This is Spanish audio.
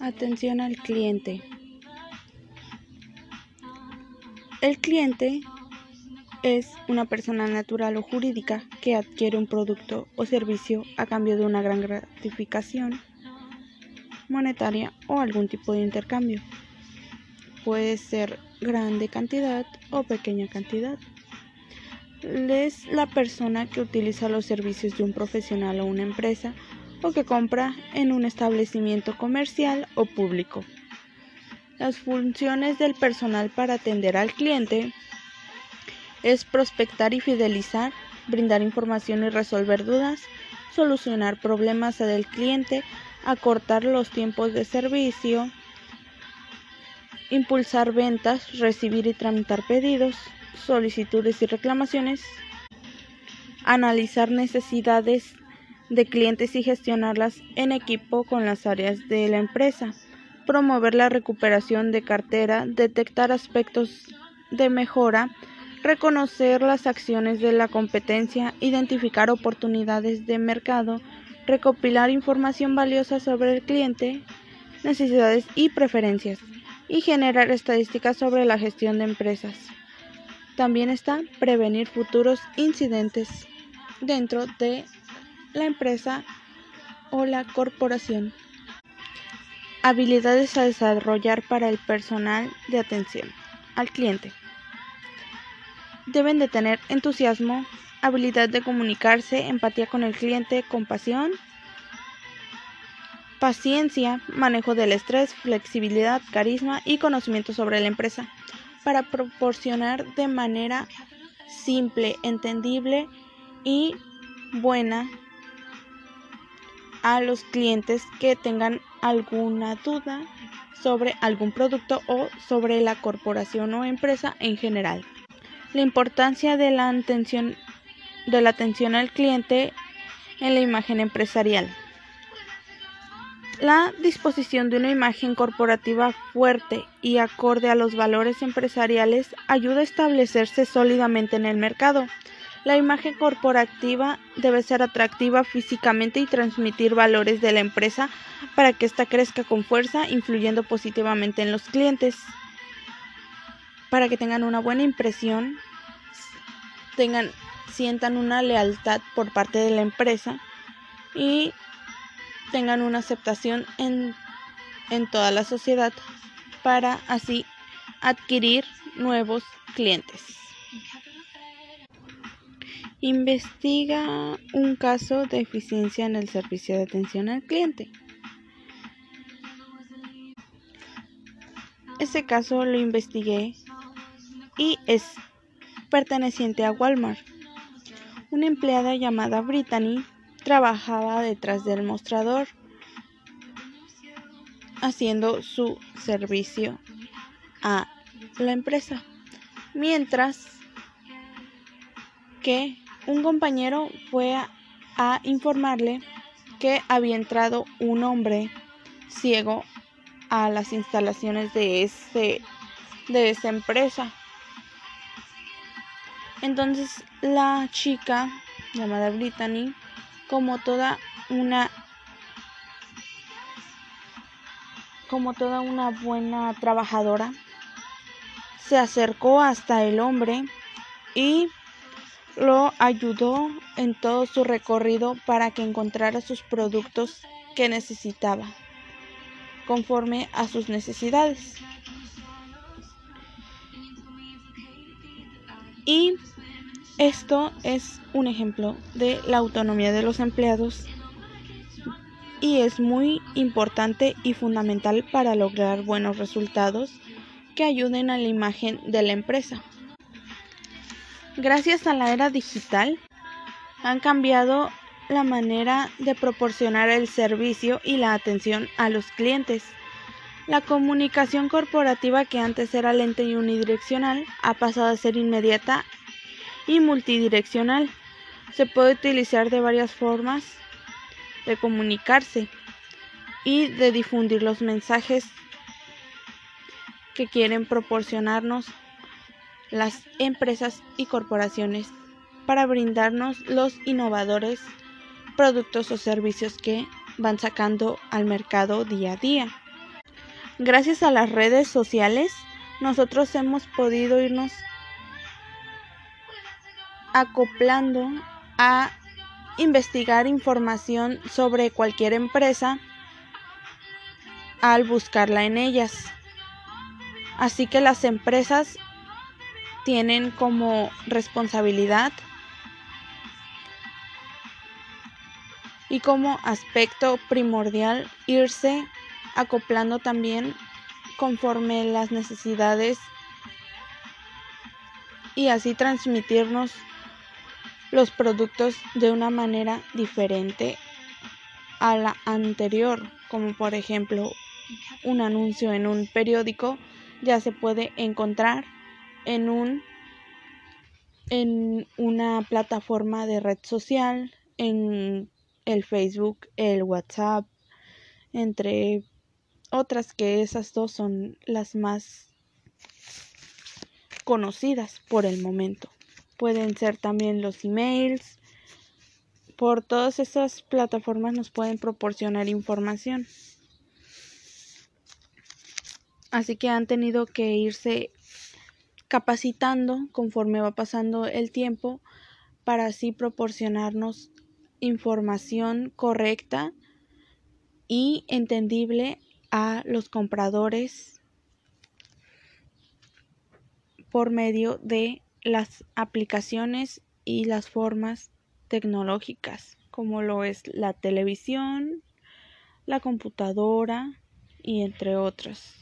Atención al cliente. El cliente es una persona natural o jurídica que adquiere un producto o servicio a cambio de una gran gratificación monetaria o algún tipo de intercambio. Puede ser grande cantidad o pequeña cantidad. Es la persona que utiliza los servicios de un profesional o una empresa o que compra en un establecimiento comercial o público. Las funciones del personal para atender al cliente es prospectar y fidelizar, brindar información y resolver dudas, solucionar problemas del cliente, acortar los tiempos de servicio, impulsar ventas, recibir y tramitar pedidos, solicitudes y reclamaciones, analizar necesidades de clientes y gestionarlas en equipo con las áreas de la empresa, promover la recuperación de cartera, detectar aspectos de mejora, reconocer las acciones de la competencia, identificar oportunidades de mercado, recopilar información valiosa sobre el cliente, necesidades y preferencias, y generar estadísticas sobre la gestión de empresas. También está prevenir futuros incidentes dentro de la empresa o la corporación. Habilidades a desarrollar para el personal de atención al cliente. Deben de tener entusiasmo, habilidad de comunicarse, empatía con el cliente, compasión, paciencia, manejo del estrés, flexibilidad, carisma y conocimiento sobre la empresa para proporcionar de manera simple, entendible y buena a los clientes que tengan alguna duda sobre algún producto o sobre la corporación o empresa en general. La importancia de la atención, de la atención al cliente en la imagen empresarial. La disposición de una imagen corporativa fuerte y acorde a los valores empresariales ayuda a establecerse sólidamente en el mercado. La imagen corporativa debe ser atractiva físicamente y transmitir valores de la empresa para que ésta crezca con fuerza, influyendo positivamente en los clientes. Para que tengan una buena impresión, tengan, sientan una lealtad por parte de la empresa y tengan una aceptación en, en toda la sociedad para así adquirir nuevos clientes. Investiga un caso de eficiencia en el servicio de atención al cliente. Ese caso lo investigué y es perteneciente a Walmart. Una empleada llamada Brittany trabajaba detrás del mostrador haciendo su servicio a la empresa. Mientras que un compañero fue a, informarle que había entrado un hombre ciego a las instalaciones de ese de esa empresa. Entonces la chica llamada Brittany, como toda una como toda una buena trabajadora, se acercó hasta el hombre y lo ayudó en todo su recorrido para que encontrara sus productos que necesitaba, conforme a sus necesidades. Y esto es un ejemplo de la autonomía de los empleados y es muy importante y fundamental para lograr buenos resultados que ayuden a la imagen de la empresa. Gracias a la era digital, han cambiado la manera de proporcionar el servicio y la atención a los clientes. La comunicación corporativa que antes era lenta y unidireccional ha pasado a ser inmediata y multidireccional. Se puede utilizar de varias formas de comunicarse y de difundir los mensajes que quieren proporcionarnos las empresas y corporaciones para brindarnos los innovadores productos o servicios que van sacando al mercado día a día. Gracias a las redes sociales, nosotros hemos podido irnos acoplando a investigar información sobre cualquier empresa al buscarla en ellas. Así que las empresas tienen como responsabilidad y como aspecto primordial irse acoplando también conforme las necesidades y así transmitirnos los productos de una manera diferente a la anterior, como por ejemplo un anuncio en un periódico ya se puede encontrar en un en una plataforma de red social, en el Facebook, el WhatsApp, entre otras que esas dos son las más conocidas por el momento. Pueden ser también los emails. Por todas esas plataformas nos pueden proporcionar información. Así que han tenido que irse capacitando conforme va pasando el tiempo para así proporcionarnos información correcta y entendible a los compradores por medio de las aplicaciones y las formas tecnológicas como lo es la televisión, la computadora y entre otras.